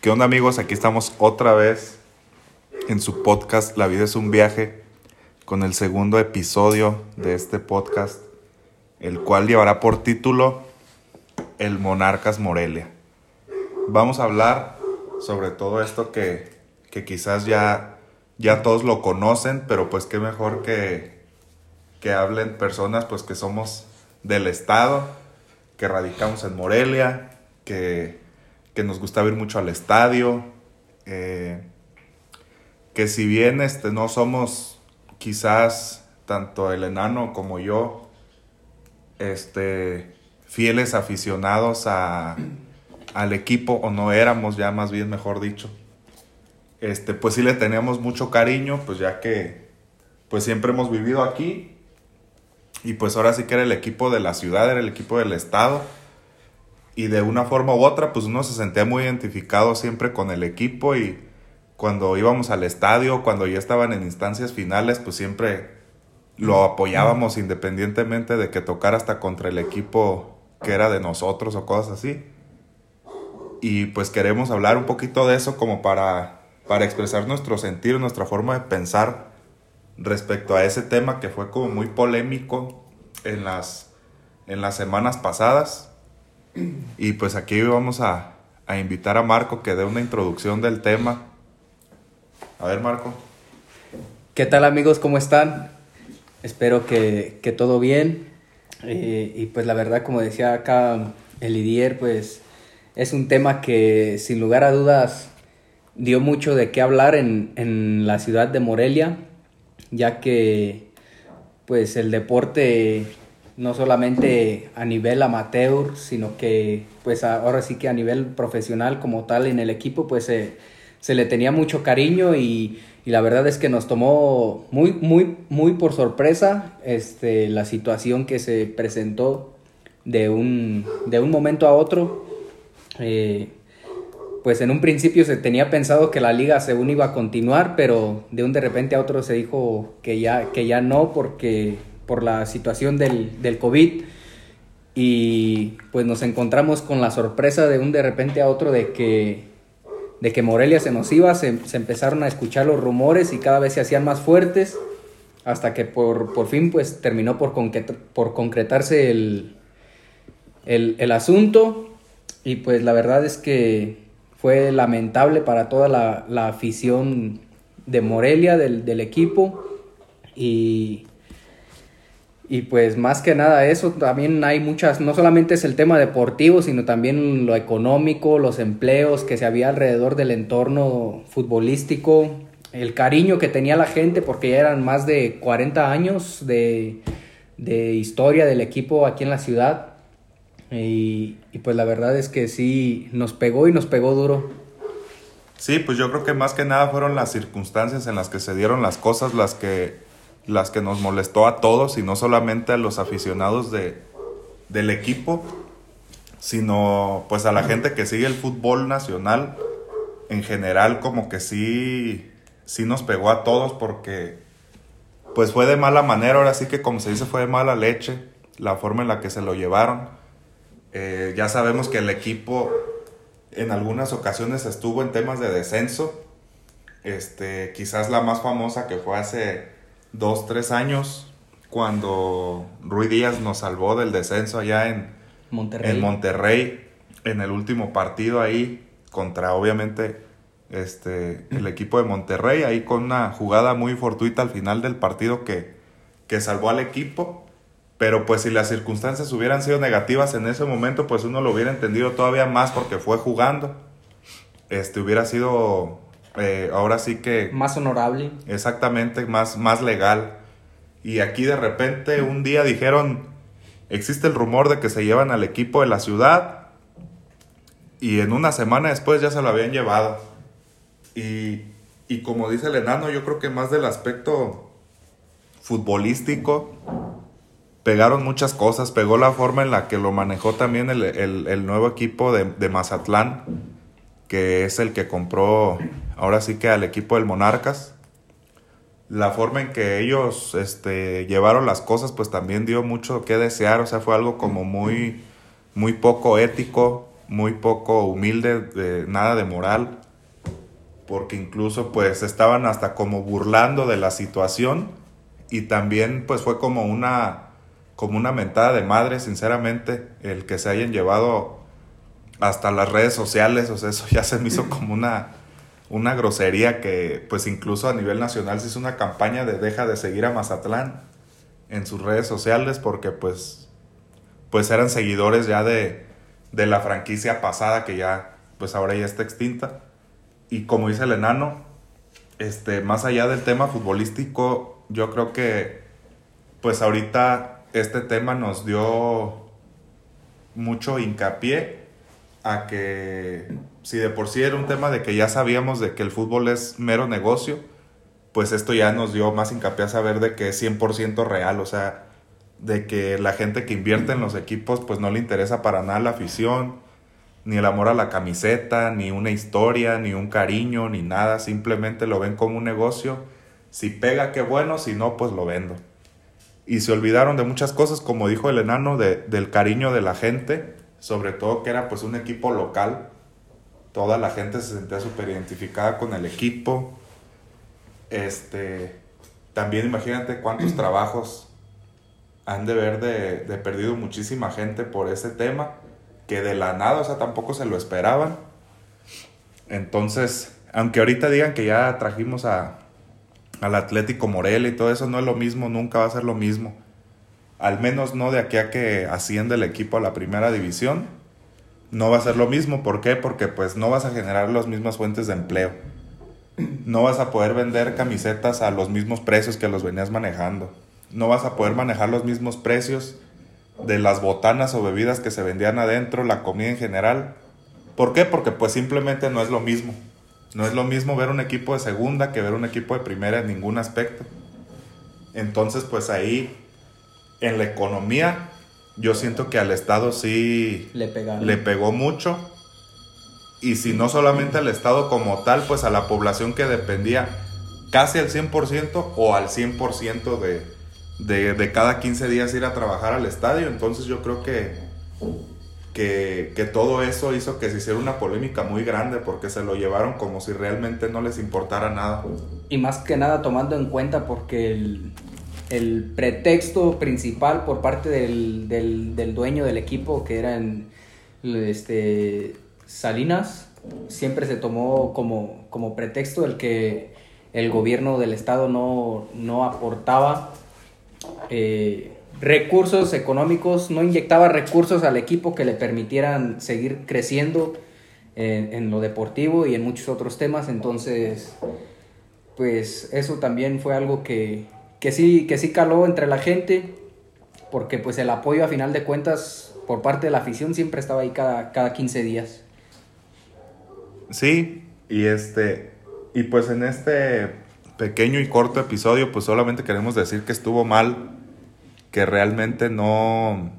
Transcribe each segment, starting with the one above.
¿Qué onda amigos? Aquí estamos otra vez en su podcast La vida es un viaje con el segundo episodio de este podcast, el cual llevará por título El Monarcas Morelia. Vamos a hablar sobre todo esto que, que quizás ya, ya todos lo conocen, pero pues qué mejor que, que hablen personas pues que somos del estado, que radicamos en Morelia, que, que nos gusta ir mucho al estadio, eh, que si bien este, no somos quizás tanto el enano como yo, este, fieles aficionados a, al equipo, o no éramos ya más bien, mejor dicho, este, pues sí le teníamos mucho cariño, pues ya que pues siempre hemos vivido aquí y pues ahora sí que era el equipo de la ciudad, era el equipo del estado. Y de una forma u otra, pues uno se sentía muy identificado siempre con el equipo y cuando íbamos al estadio, cuando ya estaban en instancias finales, pues siempre lo apoyábamos independientemente de que tocara hasta contra el equipo que era de nosotros o cosas así. Y pues queremos hablar un poquito de eso como para, para expresar nuestro sentir, nuestra forma de pensar respecto a ese tema que fue como muy polémico en las, en las semanas pasadas. Y pues aquí vamos a, a invitar a Marco que dé una introducción del tema. A ver, Marco. ¿Qué tal amigos? ¿Cómo están? Espero que, que todo bien. Eh, y pues la verdad, como decía acá el Idier, pues es un tema que sin lugar a dudas dio mucho de qué hablar en, en la ciudad de Morelia ya que pues el deporte no solamente a nivel amateur, sino que pues ahora sí que a nivel profesional como tal en el equipo pues se le tenía mucho cariño y, y, la verdad es que nos tomó muy, muy, muy por sorpresa este, la situación que se presentó de un, de un momento a otro. Eh, pues en un principio se tenía pensado que la liga según iba a continuar, pero de un de repente a otro se dijo que ya, que ya no porque por la situación del, del COVID y pues nos encontramos con la sorpresa de un de repente a otro de que, de que Morelia se nos iba, se, empezaron a escuchar los rumores y cada vez se hacían más fuertes hasta que por, por fin pues terminó por, por concretarse el, el, el asunto y pues la verdad es que fue lamentable para toda la, la afición de Morelia, del, del equipo. Y, y pues más que nada eso, también hay muchas, no solamente es el tema deportivo, sino también lo económico, los empleos que se había alrededor del entorno futbolístico, el cariño que tenía la gente, porque ya eran más de 40 años de, de historia del equipo aquí en la ciudad. Y, y, pues la verdad es que sí, nos pegó y nos pegó duro. Sí, pues yo creo que más que nada fueron las circunstancias en las que se dieron las cosas las que, las que nos molestó a todos y no solamente a los aficionados de, del equipo, sino pues a la gente que sigue el fútbol nacional en general como que sí, sí nos pegó a todos porque pues fue de mala manera, ahora sí que como se dice fue de mala leche la forma en la que se lo llevaron eh, ya sabemos que el equipo en algunas ocasiones estuvo en temas de descenso. Este, quizás la más famosa que fue hace dos, tres años, cuando Rui Díaz nos salvó del descenso allá en Monterrey. en Monterrey, en el último partido ahí, contra obviamente este, el equipo de Monterrey, ahí con una jugada muy fortuita al final del partido que, que salvó al equipo. Pero pues si las circunstancias hubieran sido negativas en ese momento, pues uno lo hubiera entendido todavía más porque fue jugando. Este hubiera sido eh, ahora sí que... Más honorable. Exactamente, más, más legal. Y aquí de repente un día dijeron, existe el rumor de que se llevan al equipo de la ciudad. Y en una semana después ya se lo habían llevado. Y, y como dice el enano, yo creo que más del aspecto futbolístico pegaron muchas cosas, pegó la forma en la que lo manejó también el, el, el nuevo equipo de, de, Mazatlán, que es el que compró ahora sí que al equipo del Monarcas. La forma en que ellos este, llevaron las cosas, pues también dio mucho que desear, o sea, fue algo como muy, muy poco ético, muy poco humilde, de nada de moral, porque incluso pues estaban hasta como burlando de la situación. Y también pues fue como una como una mentada de madre, sinceramente, el que se hayan llevado hasta las redes sociales, o sea, eso ya se me hizo como una, una grosería que pues incluso a nivel nacional se hizo una campaña de deja de seguir a Mazatlán en sus redes sociales porque pues pues eran seguidores ya de, de la franquicia pasada que ya pues ahora ya está extinta. Y como dice el enano este más allá del tema futbolístico yo creo que pues ahorita este tema nos dio mucho hincapié a que si de por sí era un tema de que ya sabíamos de que el fútbol es mero negocio, pues esto ya nos dio más hincapié a saber de que es 100% real, o sea, de que la gente que invierte en los equipos pues no le interesa para nada la afición, ni el amor a la camiseta, ni una historia, ni un cariño, ni nada, simplemente lo ven como un negocio. Si pega, qué bueno, si no, pues lo vendo y se olvidaron de muchas cosas, como dijo el enano, de, del cariño de la gente, sobre todo que era pues un equipo local, toda la gente se sentía súper identificada con el equipo, este, también imagínate cuántos trabajos han de ver de, de perdido muchísima gente por ese tema, que de la nada, o sea, tampoco se lo esperaban. Entonces, aunque ahorita digan que ya trajimos a, al Atlético Morelia y todo eso no es lo mismo, nunca va a ser lo mismo. Al menos no de aquí a que asciende el equipo a la primera división, no va a ser lo mismo. ¿Por qué? Porque pues no vas a generar las mismas fuentes de empleo. No vas a poder vender camisetas a los mismos precios que los venías manejando. No vas a poder manejar los mismos precios de las botanas o bebidas que se vendían adentro, la comida en general. ¿Por qué? Porque pues simplemente no es lo mismo. No es lo mismo ver un equipo de segunda que ver un equipo de primera en ningún aspecto. Entonces, pues ahí, en la economía, yo siento que al Estado sí le, le pegó mucho. Y si no solamente al Estado como tal, pues a la población que dependía casi al 100% o al 100% de, de, de cada 15 días ir a trabajar al estadio. Entonces yo creo que que, todo eso hizo que se hiciera una polémica muy grande porque se lo llevaron como si realmente no les importara nada. Y más que nada tomando en cuenta porque el, pretexto principal por parte del, dueño del equipo, que era en, este, Salinas, siempre se tomó como, como pretexto el que el gobierno del estado no, no aportaba. Eh, recursos económicos, no inyectaba recursos al equipo que le permitieran seguir creciendo en, lo deportivo y en muchos otros temas. Entonces, pues eso también fue algo que, que, sí, que sí caló entre la gente, porque pues el apoyo a final de cuentas por parte de la afición siempre estaba ahí cada, cada 15 días. Sí, y este, y pues en este pequeño y corto episodio, pues solamente queremos decir que estuvo mal que realmente no,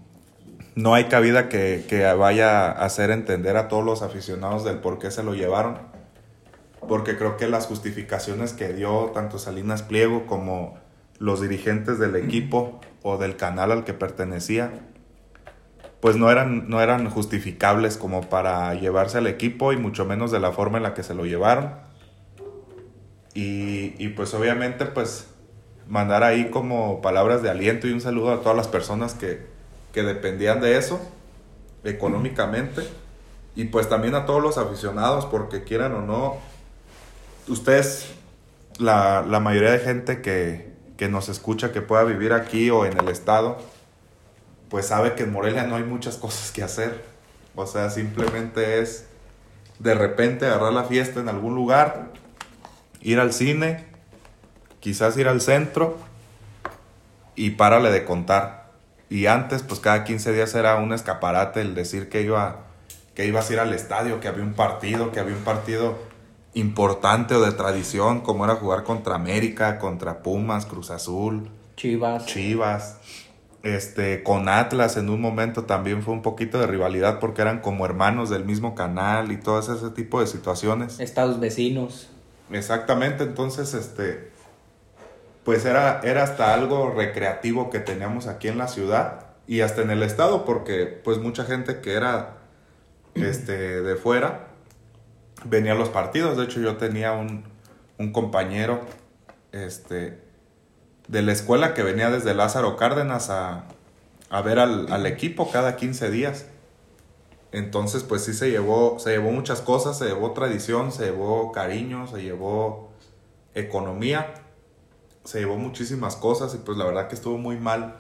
no hay cabida que, vaya a hacer entender a todos los aficionados del por qué se lo llevaron. Porque creo que las justificaciones que dio tanto Salinas Pliego como los dirigentes del equipo o del canal al que pertenecía, pues no eran, no eran justificables como para llevarse al equipo y mucho menos de la forma en la que se lo llevaron. Y, y pues obviamente pues mandar ahí como palabras de aliento y un saludo a todas las personas que, que dependían de eso económicamente y pues también a todos los aficionados porque quieran o no, ustedes, la, la mayoría de gente que, que nos escucha que pueda vivir aquí o en el estado, pues sabe que en Morelia no hay muchas cosas que hacer. O sea, simplemente es de repente agarrar la fiesta en algún lugar, ir al cine, quizás ir al centro y párale de contar. Y antes, pues cada 15 días era un escaparate el decir que iba que ibas a ir al estadio, que había un partido, que había un partido importante o de tradición, como era jugar contra América, contra Pumas, Cruz Azul, Chivas. Chivas. Este, con Atlas en un momento también fue un poquito de rivalidad porque eran como hermanos del mismo canal y todo ese tipo de situaciones. Estados vecinos. Exactamente, entonces este pues era, era hasta algo recreativo que teníamos aquí en la ciudad y hasta en el estado, porque pues mucha gente que era este, de fuera, venía a los partidos. De hecho, yo tenía un, un compañero este, de la escuela que venía desde Lázaro Cárdenas a, a ver al, al, equipo cada 15 días. Entonces, pues sí se llevó, se llevó muchas cosas, se llevó tradición, se llevó cariño, se llevó economía, se llevó muchísimas cosas y pues la verdad que estuvo muy mal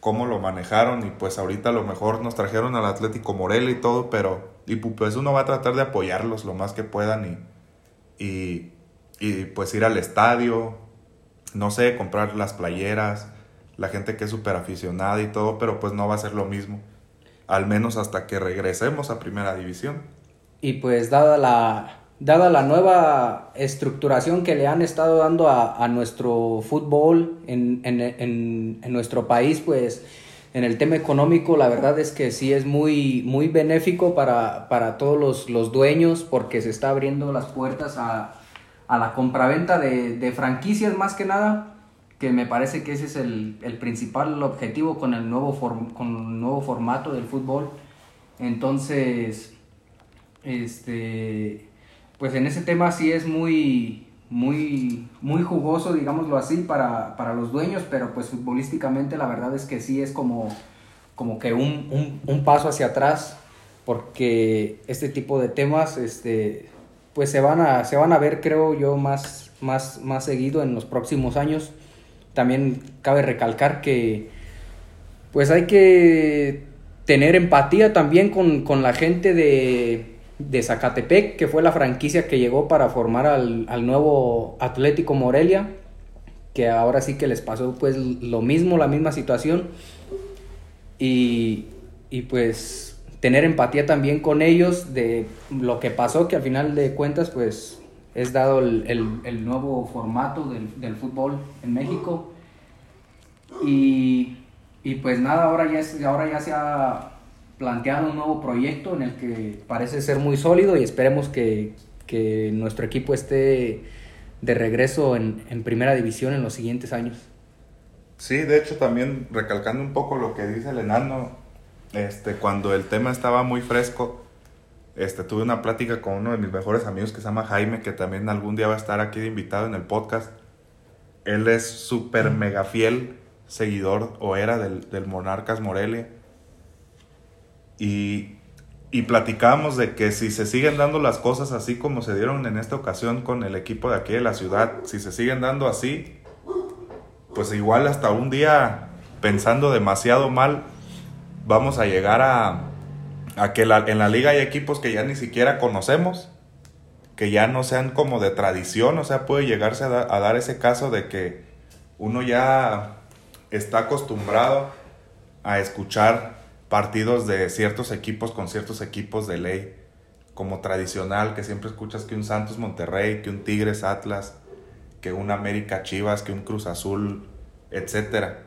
cómo lo manejaron y pues ahorita a lo mejor nos trajeron al Atlético Morelia y todo, pero y pues uno va a tratar de apoyarlos lo más que puedan y, y, y pues ir al estadio, no sé, comprar las playeras, la gente que es súper aficionada y todo, pero pues no va a ser lo mismo, al menos hasta que regresemos a primera división. Y pues dada la, dada la nueva estructuración que le han estado dando a, a nuestro fútbol en, en, en, en, nuestro país, pues en el tema económico la verdad es que sí es muy, muy benéfico para, para todos los, los, dueños porque se está abriendo las puertas a, a la compraventa de, de, franquicias más que nada, que me parece que ese es el, el principal objetivo con el, nuevo con el nuevo formato del fútbol. Entonces, este pues en ese tema sí es muy, muy, muy jugoso, digámoslo así, para, para los dueños, pero pues futbolísticamente la verdad es que sí es como, como que un, un, paso hacia atrás, porque este tipo de temas, este, pues se van a, se van a ver, creo yo, más, más, más seguido en los próximos años. También cabe recalcar que, pues hay que tener empatía también con, con la gente de de Zacatepec, que fue la franquicia que llegó para formar al, al, nuevo Atlético Morelia, que ahora sí que les pasó pues lo mismo, la misma situación. Y, y pues tener empatía también con ellos de lo que pasó, que al final de cuentas pues es dado el, el, nuevo formato del, del, fútbol en México. Y, y pues nada, ahora ya, ahora ya se ha planteado un nuevo proyecto en el que parece ser muy sólido y esperemos que, que nuestro equipo esté de regreso en, en, primera división en los siguientes años. Sí, de hecho también recalcando un poco lo que dice el enano, este, cuando el tema estaba muy fresco, este, tuve una plática con uno de mis mejores amigos que se llama Jaime, que también algún día va a estar aquí de invitado en el podcast. Él es súper mega fiel seguidor o era del, del Monarcas Morelia y, y platicábamos de que si se siguen dando las cosas así como se dieron en esta ocasión con el equipo de aquí de la ciudad, si se siguen dando así, pues igual hasta un día pensando demasiado mal, vamos a llegar a, a que en la liga hay equipos que ya ni siquiera conocemos, que ya no sean como de tradición, o sea, puede llegarse a dar ese caso de que uno ya está acostumbrado a escuchar partidos de ciertos equipos con ciertos equipos de ley, como tradicional, que siempre escuchas que un Santos Monterrey, que un Tigres Atlas, que un América Chivas, que un Cruz Azul, etcétera.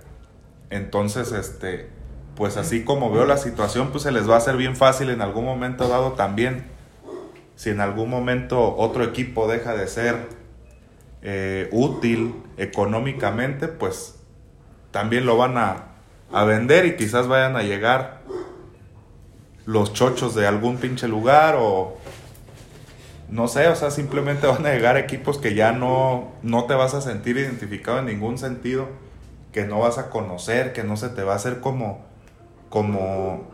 Entonces, este, pues así como veo la situación, pues se les va a hacer bien fácil en algún momento dado también. Si en algún momento otro equipo deja de ser eh, útil económicamente, pues también lo van a, a vender y quizás vayan a llegar los chochos de algún pinche lugar o no sé, o sea, simplemente van a llegar equipos que ya no, no te vas a sentir identificado en ningún sentido, que no vas a conocer, que no se te va a hacer como, como,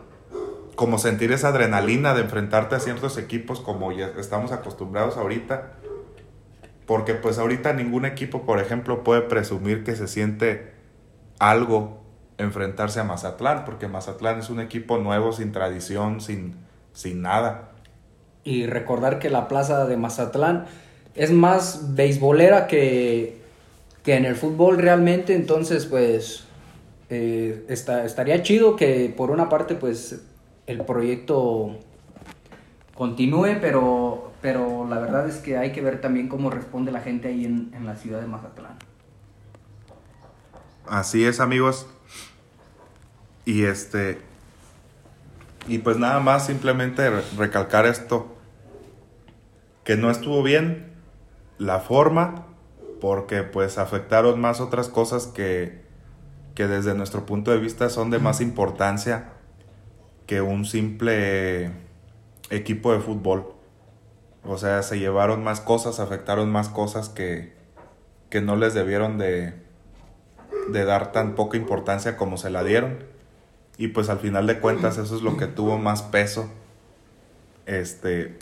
como sentir esa adrenalina de enfrentarte a ciertos equipos como ya estamos acostumbrados ahorita. Porque pues ahorita ningún equipo, por ejemplo, puede presumir que se siente algo enfrentarse a Mazatlán, porque Mazatlán es un equipo nuevo, sin tradición, sin, sin nada. Y recordar que la plaza de Mazatlán es más beisbolera que, que en el fútbol realmente, entonces pues eh, está, estaría chido que por una parte pues el proyecto continúe, pero, pero la verdad es que hay que ver también cómo responde la gente ahí en, en la ciudad de Mazatlán. Así es amigos, y este. Y pues nada más, simplemente recalcar esto. Que no estuvo bien la forma, porque pues afectaron más otras cosas que, que desde nuestro punto de vista son de más importancia que un simple equipo de fútbol. O sea, se llevaron más cosas, afectaron más cosas que, que no les debieron de, de dar tan poca importancia como se la dieron. Y pues al final de cuentas eso es lo que tuvo más peso. Este,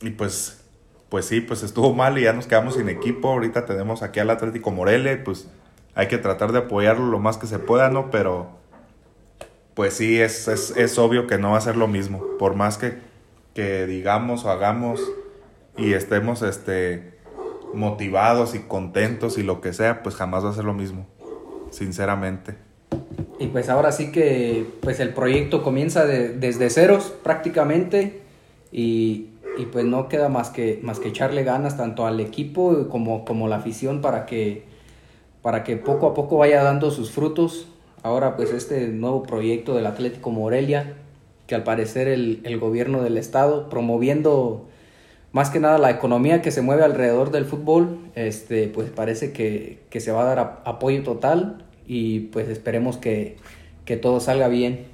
y pues, pues sí, pues estuvo mal y ya nos quedamos sin equipo. Ahorita tenemos aquí al Atlético Morelia y pues hay que tratar de apoyarlo lo más que se pueda, ¿no? Pero pues sí, es, es, es obvio que no va a ser lo mismo. Por más que, que digamos o hagamos y estemos este, motivados y contentos y lo que sea, pues jamás va a ser lo mismo sinceramente. Y pues ahora sí que pues el proyecto comienza desde ceros prácticamente y, y, pues no queda más que, más que echarle ganas tanto al equipo como, como la afición para que, para que poco a poco vaya dando sus frutos. Ahora pues este nuevo proyecto del Atlético Morelia, que al parecer el, el gobierno del estado promoviendo más que nada la economía que se mueve alrededor del fútbol, este, pues parece que, que se va a dar apoyo total y pues esperemos que, que todo salga bien.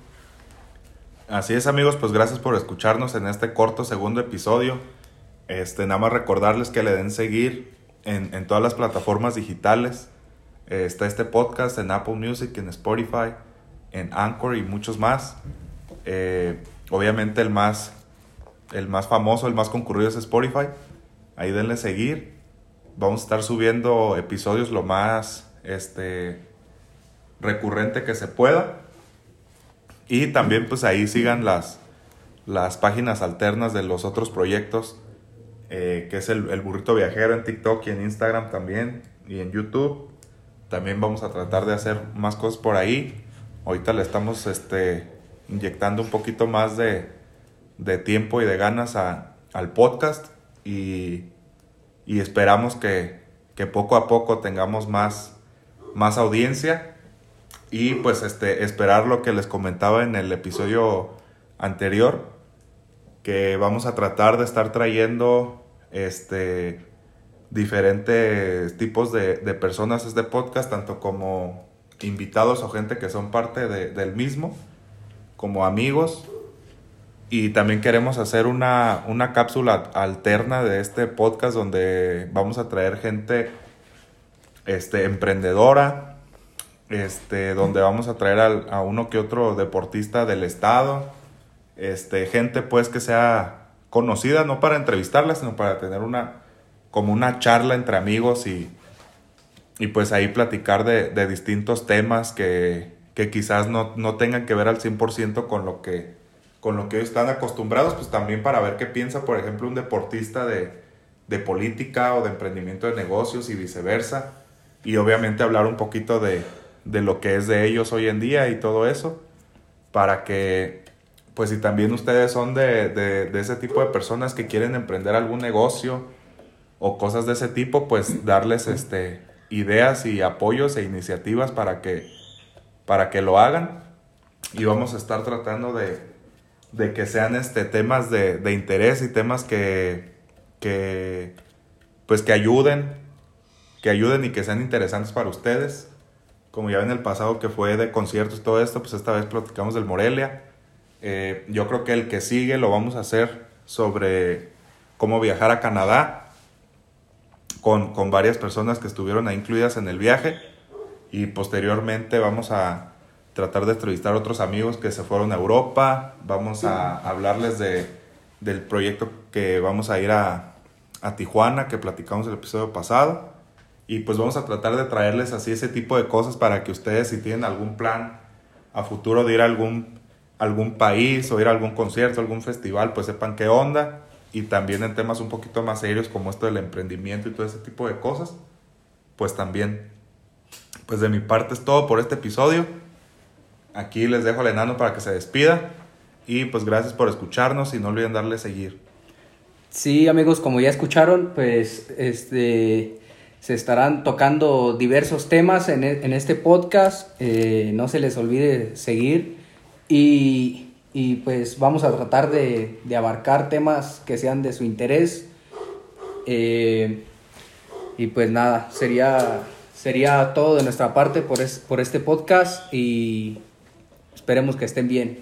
Así es amigos, pues gracias por escucharnos en este corto segundo episodio. Este, nada más recordarles que le den seguir en, en todas las plataformas digitales. está este podcast en Apple Music, en Spotify, en Anchor y muchos más. Eh, obviamente el más el más famoso, el más concurrido es Spotify. Ahí denle seguir. Vamos a estar subiendo episodios lo más este, recurrente que se pueda. Y también pues ahí sigan las, las páginas alternas de los otros proyectos, eh, que es el, el, burrito viajero en TikTok y en Instagram también, y en YouTube. También vamos a tratar de hacer más cosas por ahí. Ahorita le estamos este, inyectando un poquito más de, de tiempo y de ganas a, al podcast y, y esperamos que, que, poco a poco tengamos más, más audiencia y pues este, esperar lo que les comentaba en el episodio anterior, que vamos a tratar de estar trayendo este, diferentes tipos de, de personas a este podcast, tanto como invitados o gente que son parte de, del mismo, como amigos. Y también queremos hacer una, una cápsula alterna de este podcast donde vamos a traer gente este, emprendedora, este, donde vamos a traer a, uno que otro deportista del estado, este, gente pues que sea conocida, no para entrevistarla, sino para tener una, como una charla entre amigos y, y pues ahí platicar de, de distintos temas que, que quizás no, no tengan que ver al 100% con lo que con lo que están acostumbrados, pues también para ver qué piensa, por ejemplo, un deportista de, de política o de emprendimiento de negocios y viceversa. Y obviamente hablar un poquito de, de lo que es de ellos hoy en día y todo eso, para que, pues si también ustedes son de, de, de, ese tipo de personas que quieren emprender algún negocio o cosas de ese tipo, pues darles este, ideas y apoyos e iniciativas para que, para que lo hagan. Y vamos a estar tratando de, de que sean este, temas de, de interés y temas que, que, pues que ayuden, que ayuden y que sean interesantes para ustedes. Como ya en el pasado que fue de conciertos y todo esto, pues esta vez platicamos del Morelia. Eh, yo creo que el que sigue lo vamos a hacer sobre cómo viajar a Canadá con, con varias personas que estuvieron ahí incluidas en el viaje y posteriormente vamos a, tratar de entrevistar a otros amigos que se fueron a Europa. Vamos a hablarles de, del proyecto que vamos a ir a, a Tijuana, que platicamos el episodio pasado. Y pues vamos a tratar de traerles así ese tipo de cosas para que ustedes si tienen algún plan a futuro de ir a algún, algún país o ir a algún concierto, algún festival, pues sepan qué onda. Y también en temas un poquito más serios como esto del emprendimiento y todo ese tipo de cosas, pues también. Pues de mi parte es todo por este episodio. Aquí les dejo al enano para que se despida. Y pues gracias por escucharnos y no olviden darle seguir. Sí, amigos, como ya escucharon, pues este se estarán tocando diversos temas en, en este podcast. Eh, no se les olvide seguir. Y, y, pues vamos a tratar de, de, abarcar temas que sean de su interés. Eh, y pues nada, sería, sería todo de nuestra parte por, es, por este podcast. Y Esperemos que estén bien.